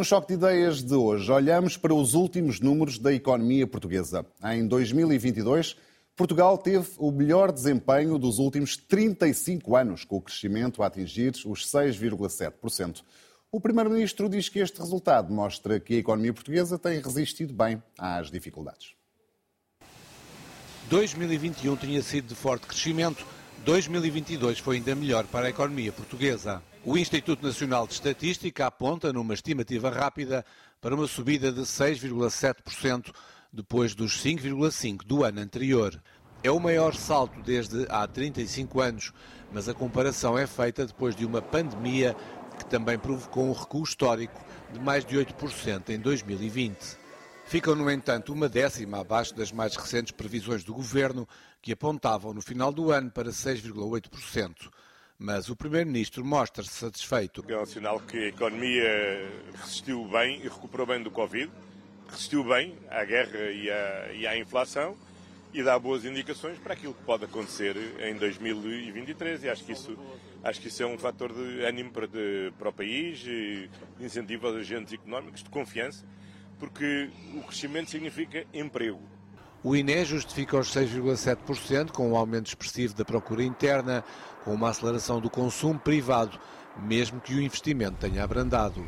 No Choque de Ideias de hoje, olhamos para os últimos números da economia portuguesa. Em 2022, Portugal teve o melhor desempenho dos últimos 35 anos, com o crescimento a atingir os 6,7%. O Primeiro-Ministro diz que este resultado mostra que a economia portuguesa tem resistido bem às dificuldades. 2021 tinha sido de forte crescimento, 2022 foi ainda melhor para a economia portuguesa. O Instituto Nacional de Estatística aponta, numa estimativa rápida, para uma subida de 6,7% depois dos 5,5% do ano anterior. É o maior salto desde há 35 anos, mas a comparação é feita depois de uma pandemia que também provocou um recuo histórico de mais de 8% em 2020. Ficam, no entanto, uma décima abaixo das mais recentes previsões do governo, que apontavam no final do ano para 6,8% mas o Primeiro-Ministro mostra-se satisfeito. É um sinal que a economia resistiu bem e recuperou bem do Covid, resistiu bem à guerra e à, e à inflação e dá boas indicações para aquilo que pode acontecer em 2023 e acho que isso, acho que isso é um fator de ânimo para, de, para o país, de incentivo aos agentes económicos, de confiança, porque o crescimento significa emprego o INE justifica os 6,7% com um aumento expressivo da procura interna, com uma aceleração do consumo privado, mesmo que o investimento tenha abrandado.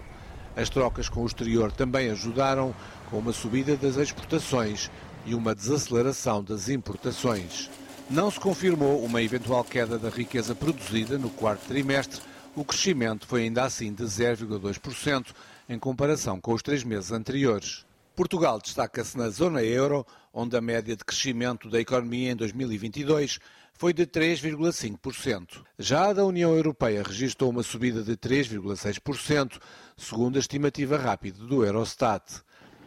As trocas com o exterior também ajudaram, com uma subida das exportações e uma desaceleração das importações. Não se confirmou uma eventual queda da riqueza produzida no quarto trimestre, o crescimento foi ainda assim de 0,2% em comparação com os três meses anteriores. Portugal destaca-se na zona euro, onde a média de crescimento da economia em 2022 foi de 3,5%. Já a da União Europeia registrou uma subida de 3,6%, segundo a estimativa rápida do Eurostat.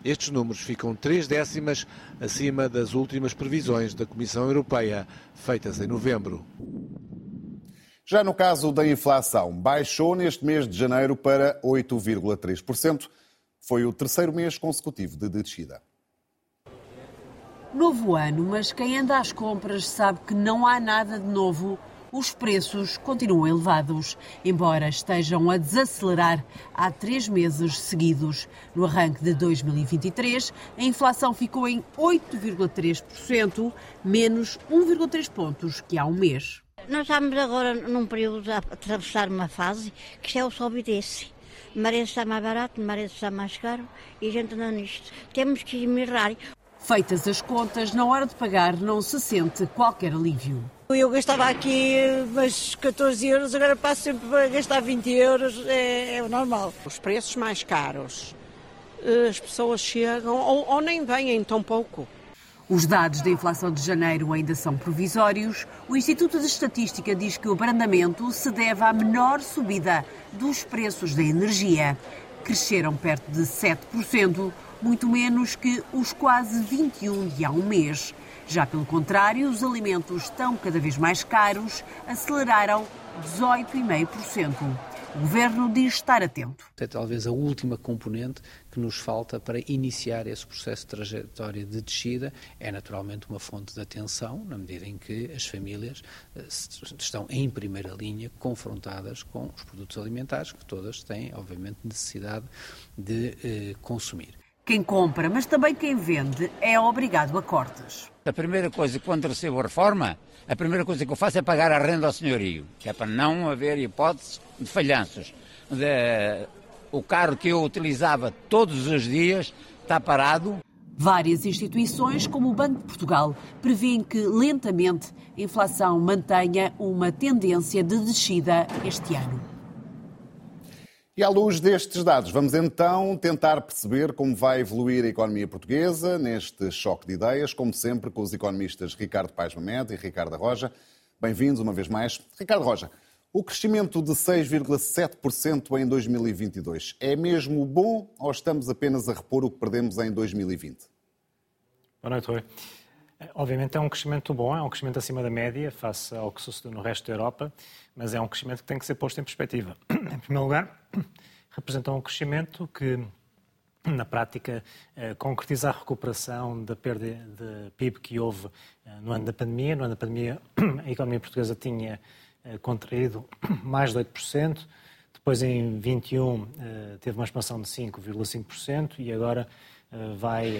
Estes números ficam três décimas acima das últimas previsões da Comissão Europeia, feitas em novembro. Já no caso da inflação, baixou neste mês de janeiro para 8,3%. Foi o terceiro mês consecutivo de descida. Novo ano, mas quem anda às compras sabe que não há nada de novo. Os preços continuam elevados, embora estejam a desacelerar há três meses seguidos. No arranque de 2023, a inflação ficou em 8,3%, menos 1,3 pontos que há um mês. Nós estamos agora num período a atravessar uma fase que é o sobe e desce merece está mais barato, merece está mais caro e a gente anda nisto. Temos que esmirrar. Feitas as contas, na hora de pagar não se sente qualquer alívio. Eu gastava aqui umas 14 euros, agora passo sempre a gastar 20 euros, é, é o normal. Os preços mais caros, eh, as pessoas chegam ou, ou nem vêm tão pouco. Os dados da inflação de janeiro ainda são provisórios. O Instituto de Estatística diz que o abrandamento se deve à menor subida dos preços da energia. Cresceram perto de 7%, muito menos que os quase 21 de há um mês. Já pelo contrário, os alimentos estão cada vez mais caros, aceleraram 18,5%. O Governo diz estar atento. É talvez a última componente que nos falta para iniciar esse processo de trajetória de descida. É naturalmente uma fonte de atenção, na medida em que as famílias eh, estão em primeira linha confrontadas com os produtos alimentares, que todas têm, obviamente, necessidade de eh, consumir. Quem compra, mas também quem vende, é obrigado a cortes. A primeira coisa, quando recebo a reforma, a primeira coisa que eu faço é pagar a renda ao senhorio, que é para não haver hipótese de falhanços. De, o carro que eu utilizava todos os dias está parado. Várias instituições, como o Banco de Portugal, prevêem que lentamente a inflação mantenha uma tendência de descida este ano. E à luz destes dados, vamos então tentar perceber como vai evoluir a economia portuguesa neste choque de ideias, como sempre, com os economistas Ricardo Paes Mamed e Ricardo Roja. Bem-vindos uma vez mais. Ricardo Roja, o crescimento de 6,7% em 2022 é mesmo bom ou estamos apenas a repor o que perdemos em 2020? Boa noite, Rui. Obviamente é um crescimento bom, é um crescimento acima da média face ao que sucedeu no resto da Europa, mas é um crescimento que tem que ser posto em perspectiva. Em primeiro lugar, representa um crescimento que, na prática, eh, concretiza a recuperação da perda de PIB que houve eh, no ano da pandemia. No ano da pandemia, a economia portuguesa tinha eh, contraído mais de 8%. Depois, em 21, teve uma expansão de 5,5% e agora vai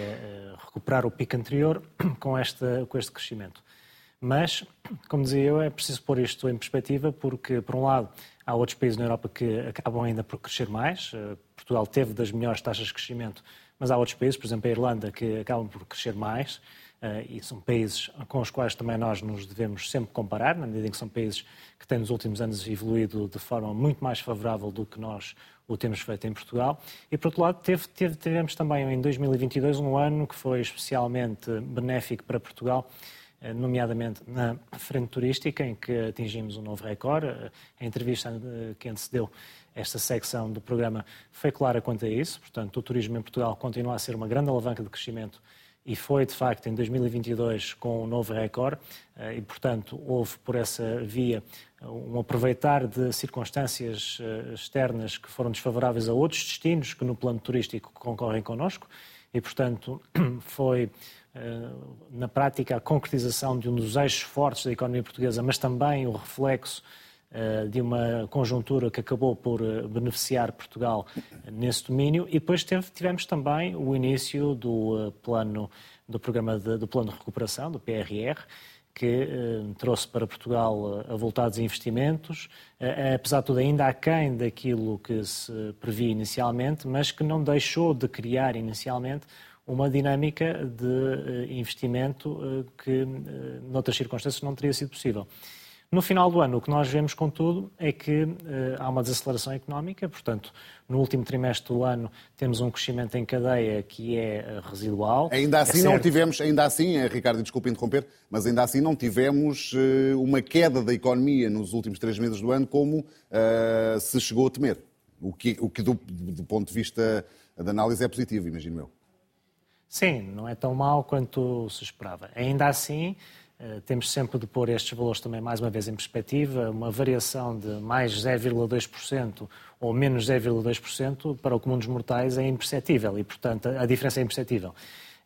recuperar o pico anterior com, com este crescimento. Mas, como dizia eu, é preciso pôr isto em perspectiva, porque, por um lado, há outros países na Europa que acabam ainda por crescer mais. Portugal teve das melhores taxas de crescimento, mas há outros países, por exemplo, a Irlanda, que acabam por crescer mais. E são países com os quais também nós nos devemos sempre comparar, na medida em que são países que têm nos últimos anos evoluído de forma muito mais favorável do que nós o temos feito em Portugal. E, por outro lado, teve, teve, tivemos também em 2022 um ano que foi especialmente benéfico para Portugal, eh, nomeadamente na frente turística, em que atingimos um novo recorde. Eh, a entrevista eh, que antecedeu esta secção do programa foi clara quanto a isso. Portanto, o turismo em Portugal continua a ser uma grande alavanca de crescimento e foi, de facto, em 2022 com um novo recorde e, portanto, houve por essa via um aproveitar de circunstâncias externas que foram desfavoráveis a outros destinos que no plano turístico concorrem connosco e, portanto, foi eh, na prática, a concretização de um dos eixos fortes da economia portuguesa, mas também o reflexo eh, de uma conjuntura que acabou por eh, beneficiar Portugal nesse domínio. E depois tivemos também o início do plano do programa de, do plano de recuperação, do PRR, que trouxe para Portugal avultados investimentos, apesar de tudo ainda aquém daquilo que se previa inicialmente, mas que não deixou de criar inicialmente uma dinâmica de eh, investimento eh, que, eh, noutras circunstâncias, não teria sido possível. No final do ano, o que nós vemos, contudo, é que há uma desaceleração económica, portanto, no último trimestre do ano temos um crescimento em cadeia que é residual. Ainda assim é não tivemos, ainda assim, Ricardo, desculpe interromper, mas ainda assim não tivemos uma queda da economia nos últimos três meses do ano como uh, se chegou a temer. O que, o que do, do ponto de vista da análise é positivo, imagino eu. Sim, não é tão mau quanto se esperava. Ainda assim, eh, temos sempre de pôr estes valores também mais uma vez em perspectiva. Uma variação de mais 0,2% ou menos 0,2% para o comum dos mortais é imperceptível e, portanto, a diferença é imperceptível.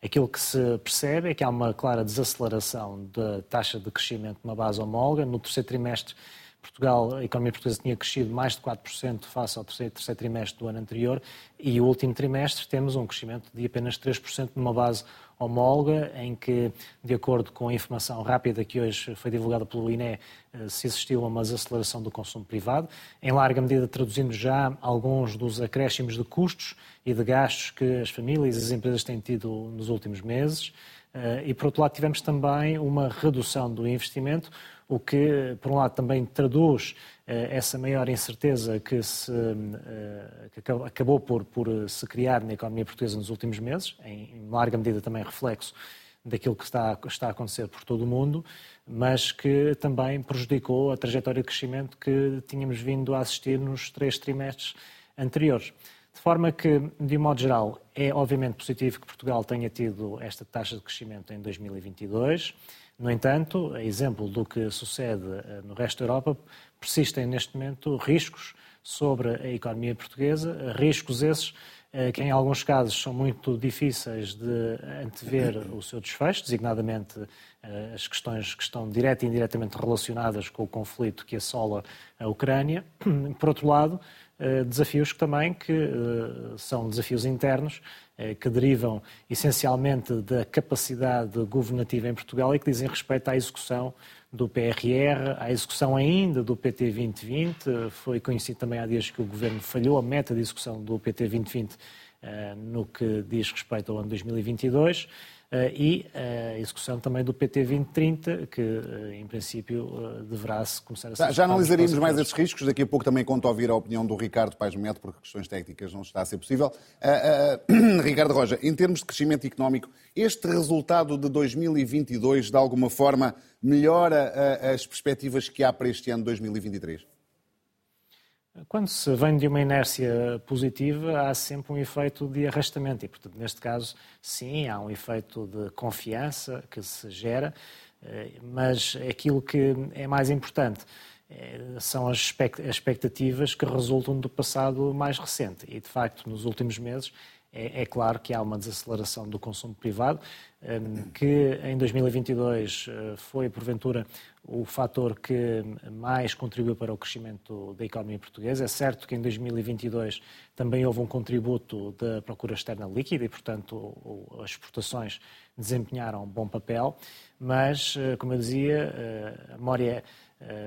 Aquilo que se percebe é que há uma clara desaceleração da taxa de crescimento numa base homóloga. No terceiro trimestre Portugal, a economia portuguesa tinha crescido mais de 4% face ao terceiro, terceiro trimestre do ano anterior e o último trimestre temos um crescimento de apenas 3% numa base homóloga, em que, de acordo com a informação rápida que hoje foi divulgada pelo INE, eh, se existiu uma desaceleração do consumo privado, em larga medida traduzindo já alguns dos acréscimos de custos e de gastos que as famílias e as empresas têm tido nos últimos meses. Eh, e, por outro lado, tivemos também uma redução do investimento, o que, por um lado, também traduz eh, essa maior incerteza que, se, eh, que acabou por, por, se criar na economia portuguesa nos últimos meses, em larga medida também reflexo daquilo que está, está a acontecer por todo o mundo, mas que também prejudicou a trajetória de crescimento que tínhamos vindo a assistir nos três trimestres anteriores. De forma que, de um modo geral, é obviamente positivo que Portugal tenha tido esta taxa de crescimento em 2022. No entanto, a exemplo do que sucede eh, no resto da Europa, persistem neste momento riscos sobre a economia portuguesa, riscos esses eh, que em alguns casos são muito difíceis de antever o seu desfecho, designadamente eh, as questões que estão direta e indiretamente relacionadas com o conflito que assola a Ucrânia. Por outro lado, desafios que também que são desafios internos eh, que derivam essencialmente da capacidade governativa em Portugal e que dizem respeito à execução do PRR, à execução ainda do PT 2020. Foi conhecido também há dias que o Governo falhou a meta de execução do PT 2020 eh, no que diz respeito ao ano 2022. Eh, e a execução também do PT 2030, que eh, em princípio eh, deverá-se começar a ser. Já analisaríamos mais esses riscos, daqui a pouco também conto a ouvir a opinião do Ricardo Paes Neto, porque questões técnicas não está a ser possível. Uh, uh, Ricardo Roja, em termos de crescimento económico, este resultado de 2022 de alguma forma melhora as perspectivas que há para este ano 2023? Quando se vem de uma inércia positiva, há sempre um efeito de arrastamento. E, portanto, neste caso, sim, há um efeito de confiança que se gera, eh, mas aquilo que é mais importante eh, são as expectativas que resultam do passado mais recente. E, de facto, nos últimos meses, é, é claro que há uma desaceleração do consumo privado, que em 2022 eh, foi, porventura, o fator que mais contribuiu para o crescimento da economia portuguesa. É certo que em 2022 também houve um contributo da procura externa líquida e, portanto, as exportações desempenharam um bom papel, mas, eh, como eu dizia, eh, a memória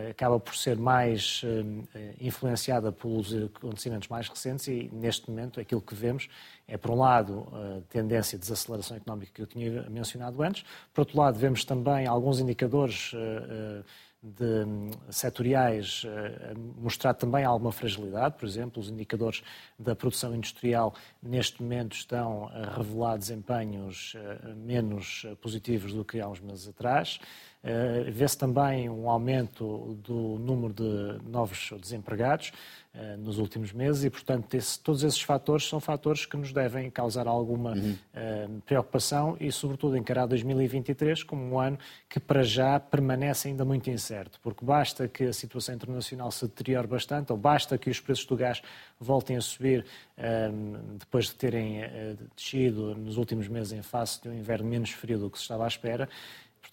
acaba por ser mais eh, influenciada pelos acontecimentos mais recentes e, neste momento, aquilo que vemos é, por um lado, a tendência de desaceleração económica que eu tinha mencionado antes, por outro lado, vemos também alguns indicadores eh, de, setoriais a mostrar também alguma fragilidade. Por exemplo, os indicadores da produção industrial neste momento estão a revelar desempenhos menos positivos do que há uns meses atrás. Uh, Vê-se também um aumento do número de novos desempregados nos últimos meses e, portanto, esse, todos esses fatores são fatores que nos devem causar alguma uhum. uh, preocupação e, sobretudo, encarar 2023 como um ano que, para já, permanece ainda muito incerto, porque basta que a situação internacional se deteriore bastante ou basta que os preços do gás voltem a subir depois de terem descido nos últimos meses em face de um inverno menos frio do que se estava à espera,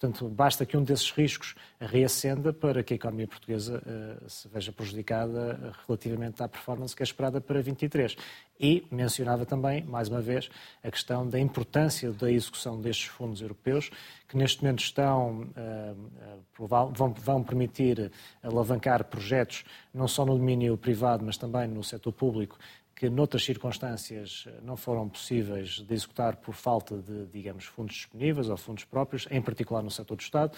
Portanto, basta que um desses riscos reacenda para que a economia portuguesa uh, se veja prejudicada relativamente à performance que é esperada para 23. E mencionava também, mais uma vez, a questão da importância da execução destes fundos europeus, que neste momento estão, uh, vão, vão permitir alavancar projetos não só no domínio privado, mas também no setor público, que noutras circunstâncias não foram possíveis de executar por falta de, digamos, fundos disponíveis ou fundos próprios, em particular no setor do Estado,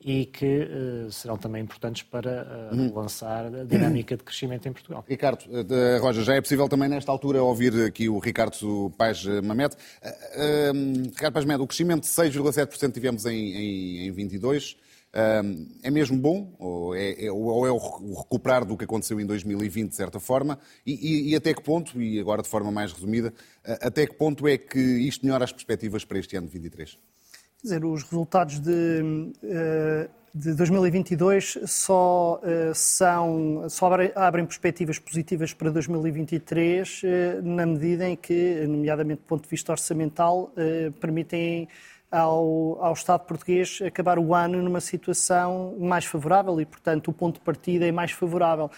e que uh, serão também importantes para uh, lançar a dinâmica de crescimento em Portugal. Ricardo, uh, Roja, já é possível também nesta altura ouvir aqui o Ricardo Paz Mamete. Uh, Ricardo Paz Mamete, o crescimento de 6,7% tivemos em, em, em 22 é mesmo bom? Ou é, é, ou é, o recuperar do que aconteceu em 2020, de certa forma? E, e, e, até que ponto, e agora de forma mais resumida, até que ponto é que isto melhora as perspectivas para este ano de 23? Quer dizer, os resultados de, eh, de 2022 só, eh, são, só abrem perspectivas positivas para 2023 eh, na medida em que, nomeadamente do ponto de vista orçamental, permitem ao, ao Estado português acabar o ano numa situação mais favorável e, portanto, o ponto de partida é mais favorável.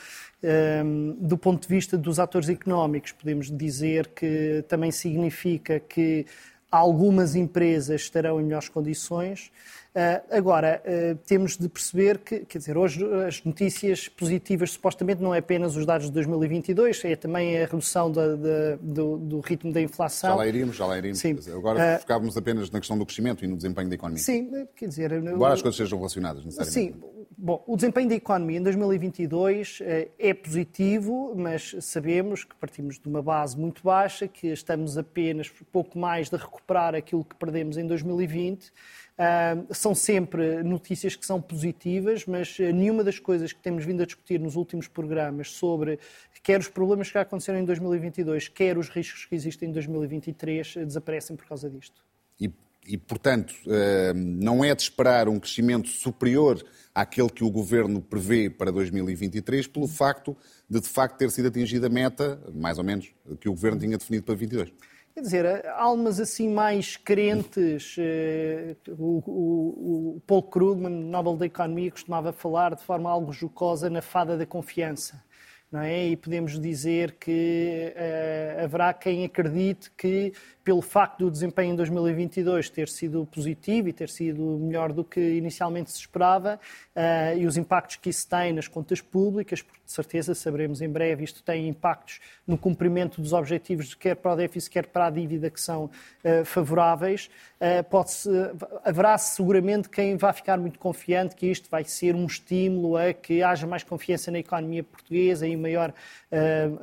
Um, do ponto de vista dos atores económicos, podemos dizer que também significa que algumas empresas estarão em melhores condições. Uh, agora, uh, temos de perceber que, quer dizer, hoje as notícias positivas supostamente não é apenas os dados de 2022, é também a redução da, da, do, do, ritmo da inflação. Já lá iríamos, já lá iríamos. Sim. Agora uh, focávamos apenas na questão do crescimento e no desempenho da economia. Sim, quer dizer... Agora as coisas sejam relacionadas, necessariamente. Sim, Bom, o desempenho da economia em 2022 é positivo, mas sabemos que partimos de uma base muito baixa, que estamos apenas pouco mais de recuperar aquilo que perdemos em 2020 Uh, são sempre notícias que são positivas, mas uh, nenhuma das coisas que temos vindo a discutir nos últimos programas sobre quer os problemas que já aconteceram em 2022, quer os riscos que existem em 2023, uh, desaparecem por causa disto. E, e portanto, não é de esperar um crescimento superior àquele que o Governo prevê para 2023, pelo facto de, de facto, ter sido atingida a meta, mais ou menos, que o Governo tinha definido para 2022. Quer dizer, almas assim mais crentes, eh, o, o, o Paul Krugman, Nobel da Economia, costumava falar de forma algo jocosa na fada da confiança. Não é? E podemos dizer que uh, haverá quem acredite que pelo facto do desempenho em 2022 ter sido positivo e ter sido melhor do que inicialmente se esperava, uh, e os impactos que isso tem nas contas públicas, porque de certeza saberemos em breve, isto tem impactos no cumprimento dos objetivos, quer para o déficit, quer para a dívida, que são uh, favoráveis. Uh, pode-se, haverá seguramente quem vá ficar muito confiante que isto vai ser um estímulo a que haja mais confiança na economia portuguesa e maior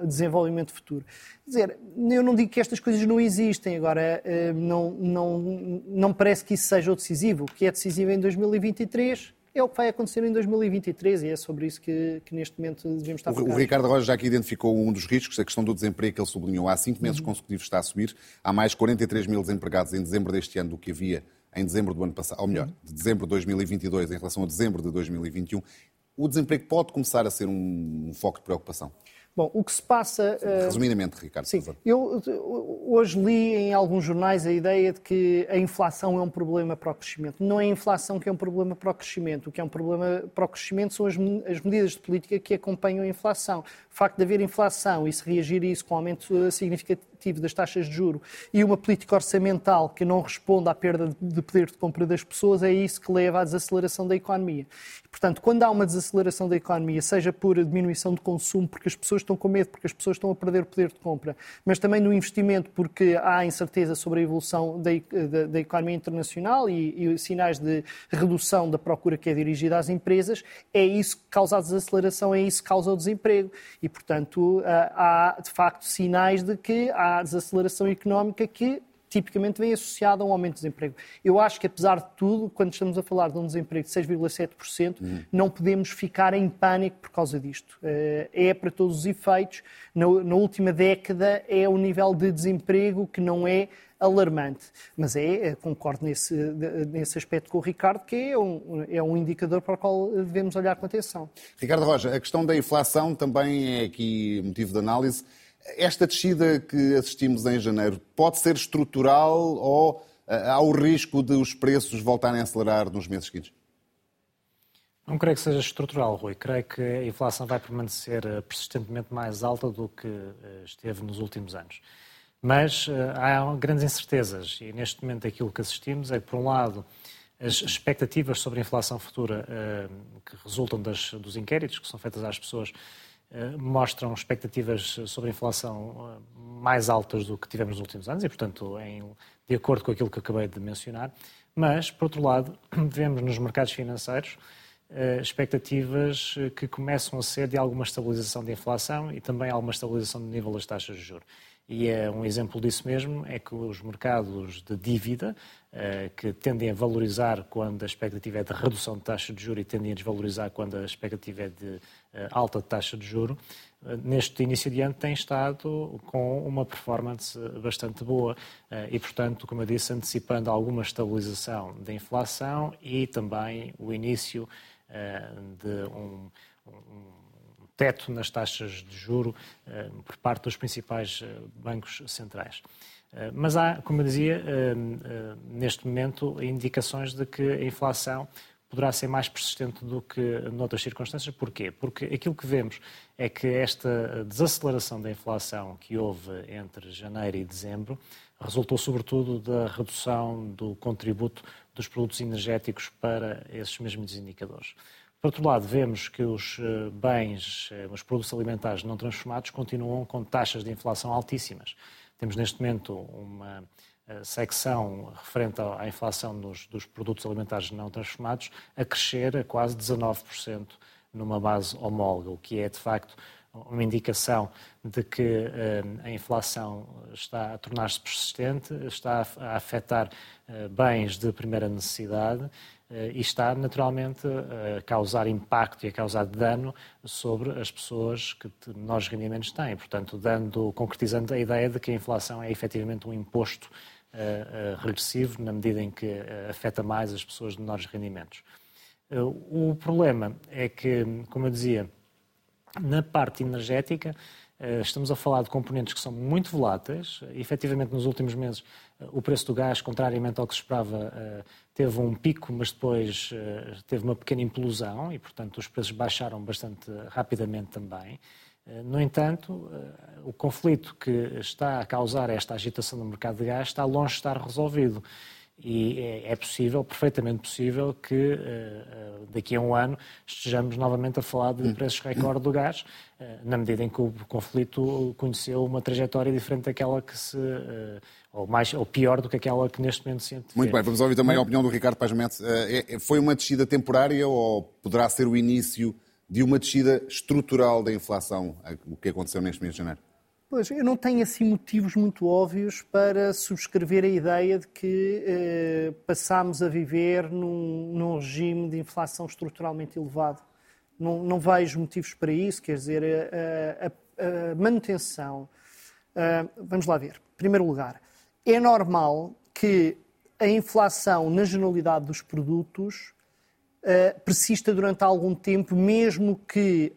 desenvolvimento futuro dizer, eu não digo que estas coisas não existem, agora eh, não, não, não parece que isso seja o decisivo. O que é decisivo em 2023 é o que vai acontecer em 2023 e é sobre isso que, que neste momento devemos estar focados. O, Ricardo Rocha já aqui identificou um dos riscos, a questão do desemprego que ele sublinhou. Há cinco meses uhum. consecutivos está a subir. Há mais 43 mil desempregados em dezembro deste ano do que havia em dezembro do ano passado, ou melhor, de dezembro de 2022 em relação a dezembro de 2021. O desemprego pode começar a ser um, um foco de preocupação? Bom, o que se passa. Uh... Resumidamente, Ricardo. Sim, eu hoje li em alguns jornais a ideia de que a inflação é um problema para o crescimento. Não é a inflação que é um problema para o crescimento. O que é um problema para o crescimento são as, as medidas de política que acompanham a inflação. O facto de haver inflação e se reagir a isso com aumento eh, significativo das taxas de juro e uma política orçamental que não responde à perda de poder de compra das pessoas é isso que leva à desaceleração da economia. Portanto, quando há uma desaceleração da economia, seja por diminuição de consumo, porque as pessoas estão com medo, porque as pessoas estão a perder poder de compra, mas também no investimento, porque há incerteza sobre a evolução da, da, da economia internacional e, e, sinais de redução da procura que é dirigida às empresas, é isso que causa a desaceleração, é isso que causa o desemprego. E, portanto, há de facto sinais de que há desaceleração económica que tipicamente vem associado a um aumento de desemprego. Eu acho que, apesar de tudo, quando estamos a falar de um desemprego de 6,7%, uhum. não podemos ficar em pânico por causa disto. Eh, é, para todos os efeitos, na, na última década, é o nível de desemprego que não é alarmante. Mas é, eh, concordo nesse, nesse aspecto com o Ricardo, que é um, é um indicador para o qual devemos olhar com atenção. Ricardo Roja, a questão da inflação também é aqui motivo de análise. Esta descida que assistimos em janeiro pode ser estrutural ou eh, há o risco de os preços voltarem a acelerar nos meses seguintes? Não creio que seja estrutural, Rui. Creio que a inflação vai permanecer eh, persistentemente mais alta do que eh, esteve nos últimos anos. Mas há grandes incertezas e neste momento aquilo que assistimos é que, por um lado, as expectativas sobre a inflação futura que resultam dos inquéritos que são feitas às pessoas mostram expectativas sobre inflação eh, mais altas do que tivemos nos últimos anos e, portanto, em, de acordo com aquilo que acabei de mencionar. Mas, por outro lado, vemos nos mercados financeiros eh, expectativas que começam a ser de alguma estabilização da inflação e também alguma estabilização do nível das taxas de juros. E é um exemplo disso mesmo é que os mercados de dívida, que tendem a valorizar quando a expectativa é de redução de taxa de juros e tendem a desvalorizar quando a expectativa é de eh, alta taxa de juro, eh, neste início de ano tem estado com uma performance bastante boa eh, e, portanto, como eu disse, antecipando alguma estabilização da inflação e também o início de um, um teto nas taxas de juro por parte dos principais bancos centrais. Mas há, como eu dizia, neste momento indicações de que a inflação poderá ser mais persistente do que noutras circunstâncias. Porquê? Porque aquilo que vemos é que esta desaceleração da inflação que houve entre janeiro e dezembro resultou sobretudo da redução do contributo dos produtos energéticos para esses mesmos indicadores. Por outro lado, vemos que os eh, bens, eh, os produtos alimentares não transformados continuam com taxas de inflação altíssimas. Temos neste momento uma secção referente à inflação dos, dos, produtos alimentares não transformados a crescer a quase 19% numa base homóloga, o que é de facto uma indicação de que uh, a inflação está a tornar-se persistente, está a, afetar uh, bens de primeira necessidade uh, e está naturalmente a causar impacto e a causar dano sobre as pessoas que menores rendimentos têm. Portanto, dando, concretizando a ideia de que a inflação é efetivamente um imposto regressivo, na medida em que uh, afeta mais as pessoas de menores rendimentos. o problema é que, como eu dizia, na parte energética, Estamos a falar de componentes que são muito voláteis. Efetivamente, nos últimos meses, o preço do gás, contrariamente ao que se esperava, teve um pico, mas depois teve uma pequena implosão e, portanto, os preços baixaram bastante rapidamente também. Eh, no entanto, eh, o conflito que está a causar esta agitação no mercado de gás está longe de estar resolvido. E é, é possível, perfeitamente possível, que eh, daqui a um ano estejamos novamente a falar de preços recorde do gás, na medida em que o conflito conheceu uma trajetória diferente daquela que se. ou, mais, ou pior do que aquela que neste momento se antevê. Muito bem, vamos ouvir também a opinião do Ricardo Paz Mendes. É, foi uma descida temporária ou poderá ser o início de uma descida estrutural da inflação, o que aconteceu neste mês de janeiro? Pois, eu não tenho assim motivos muito óbvios para subscrever a ideia de que eh, passámos a viver num, num, regime de inflação estruturalmente elevado. Não, não vejo motivos para isso, quer dizer, a, a, a manutenção. Uh, vamos lá ver. Em primeiro lugar, é normal que a inflação na generalidade dos produtos uh, persista durante algum tempo, mesmo que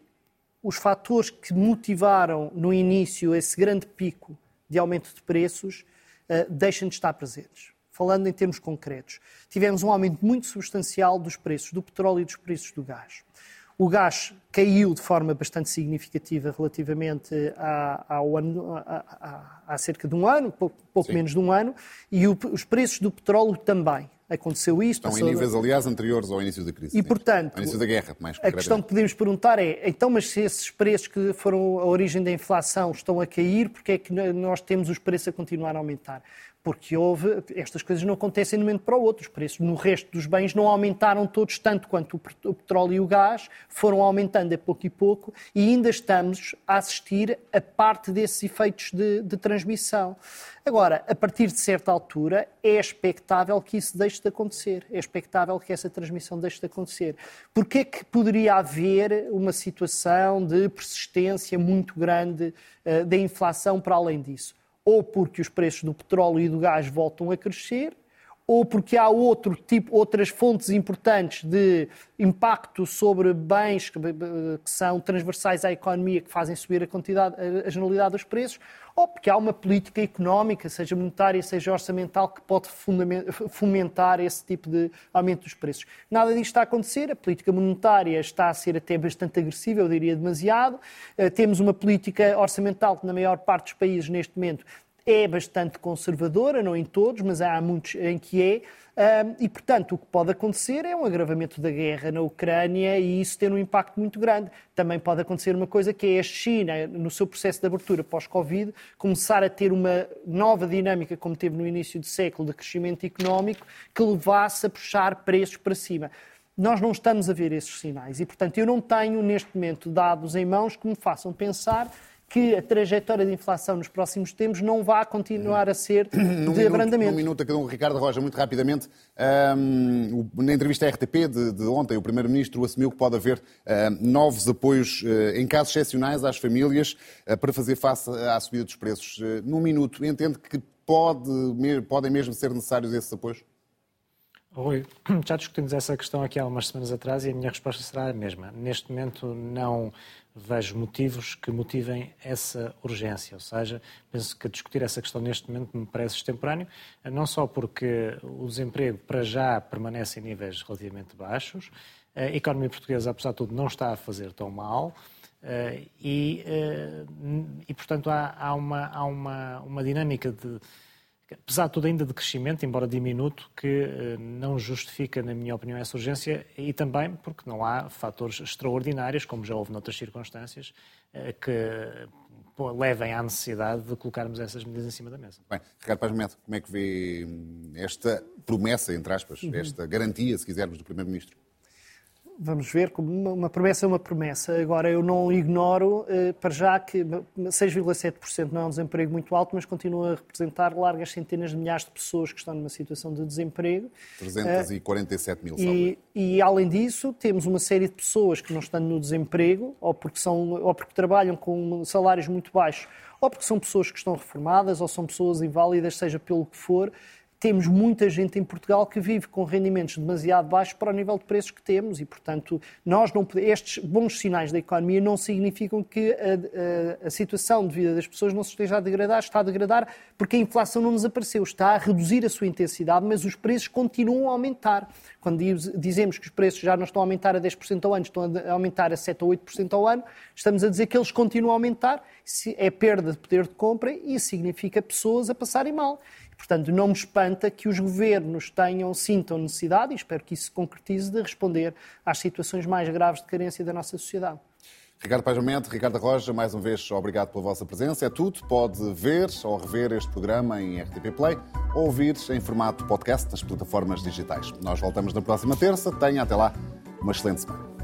os fatores que motivaram no início esse grande pico de aumento de preços uh, deixam de estar presentes. Falando em termos concretos, tivemos um aumento muito substancial dos preços do petróleo e dos preços do gás. O gás caiu de forma bastante significativa relativamente a, ao ano, a, a, a, cerca de um ano, pouco, pouco menos de um ano, e o, os preços do petróleo também. Aconteceu isto. Estão em níveis, aliás, anteriores ao início da crise. E, portanto, ao início da guerra, mais A questão que podemos perguntar é, então, mas se esses preços que foram a origem da inflação estão a cair, porque é que nós temos os preços a continuar a aumentar? Porque houve, estas coisas não acontecem de um momento para o outro. Os preços no resto dos bens não aumentaram todos tanto quanto o petróleo e o gás, foram aumentando a pouco e pouco e ainda estamos a assistir a parte desses efeitos de, de transmissão. Agora, a partir de certa altura, é expectável que isso deixe de acontecer, é expectável que essa transmissão deixe de acontecer. Porquê que poderia haver uma situação de persistência muito grande uh, da inflação para além disso? Ou porque os preços do petróleo e do gás voltam a crescer, ou porque há outro tipo, outras fontes importantes de impacto sobre bens que, que, são transversais à economia que fazem subir a quantidade, a generalidade dos preços, ou porque há uma política económica, seja monetária, seja orçamental, que pode fomentar esse tipo de aumento dos preços. Nada disto está a acontecer, a política monetária está a ser até bastante agressiva, eu diria demasiado. Eh, temos uma política orçamental que, na maior parte dos países, neste momento, é bastante conservadora, não em todos, mas há muitos em que é. e, portanto, o que pode acontecer é um agravamento da guerra na Ucrânia e isso ter um impacto muito grande. Também pode acontecer uma coisa que é a China, no seu processo de abertura pós-Covid, começar a ter uma nova dinâmica, como teve no início do século, de crescimento económico, que levasse a puxar preços para cima. Nós não estamos a ver esses sinais e, portanto, eu não tenho neste momento dados em mãos que me façam pensar que a trajetória de inflação nos próximos tempos não vá continuar a ser de minuto, abrandamento. Um minuto a cada um, Ricardo Roja, muito rapidamente. Um, na entrevista à RTP de, de ontem, o Primeiro-Ministro assumiu que pode haver uh, novos apoios, uh, em casos excepcionais, às famílias uh, para fazer face à subida dos preços. num minuto, entende que pode, podem mesmo ser necessários esses apoios? Rui, já discutimos essa questão aqui há umas semanas atrás e a minha resposta será a mesma. Neste momento não vejo motivos que motivem essa urgência, ou seja, penso que discutir essa questão neste momento me parece extemporâneo, não só porque o desemprego para já permanece em níveis relativamente baixos, a economia portuguesa, apesar de tudo, não está a fazer tão mal, e, e portanto, há, há, uma, há uma, uma dinâmica de apesar de tudo ainda de crescimento, embora diminuto, que eh, não justifica, na minha opinião, essa urgência e também porque não há fatores extraordinários, como já houve noutras circunstâncias, eh, que levem à necessidade de colocarmos essas medidas em cima da mesa. Bem, Ricardo Paz Meto, como é que vê hum, esta promessa, entre aspas, uhum. esta garantia, se quisermos, do Primeiro-Ministro? Vamos ver, como uma promessa é uma promessa. Agora, eu não ignoro, eh, para já, que 6,7% não é um desemprego muito alto, mas continua a representar largas centenas de milhares de pessoas que estão numa situação de desemprego. 347 mil, e, e, além disso, temos uma série de pessoas que não estão no desemprego, ou porque, são, ou porque trabalham com salários muito baixos, ou porque são pessoas que estão reformadas, ou são pessoas inválidas, seja pelo que for, temos muita gente em Portugal que vive com rendimentos demasiado baixos para o nível de preços que temos e, portanto, nós não estes bons sinais da economia não significam que a, a, a, situação de vida das pessoas não se esteja a degradar, está a degradar porque a inflação não desapareceu, está a reduzir a sua intensidade, mas os preços continuam a aumentar. Quando dizemos que os preços já não estão a aumentar a 10% ao ano, estão a aumentar a 7 ou 8% ao ano, estamos a dizer que eles continuam a aumentar, é perda de poder de compra e significa pessoas a passarem mal. Portanto, não me espanta que os governos tenham, sintam necessidade, e espero que isso se concretize, de responder às situações mais graves de carência da nossa sociedade. Ricardo Pajamento, Ricardo Roja, mais uma vez obrigado pela vossa presença. É tudo. Pode ver ou rever este programa em RTP Play ou ouvir em formato podcast nas plataformas digitais. Nós voltamos na próxima terça. Tenha até lá uma excelente semana.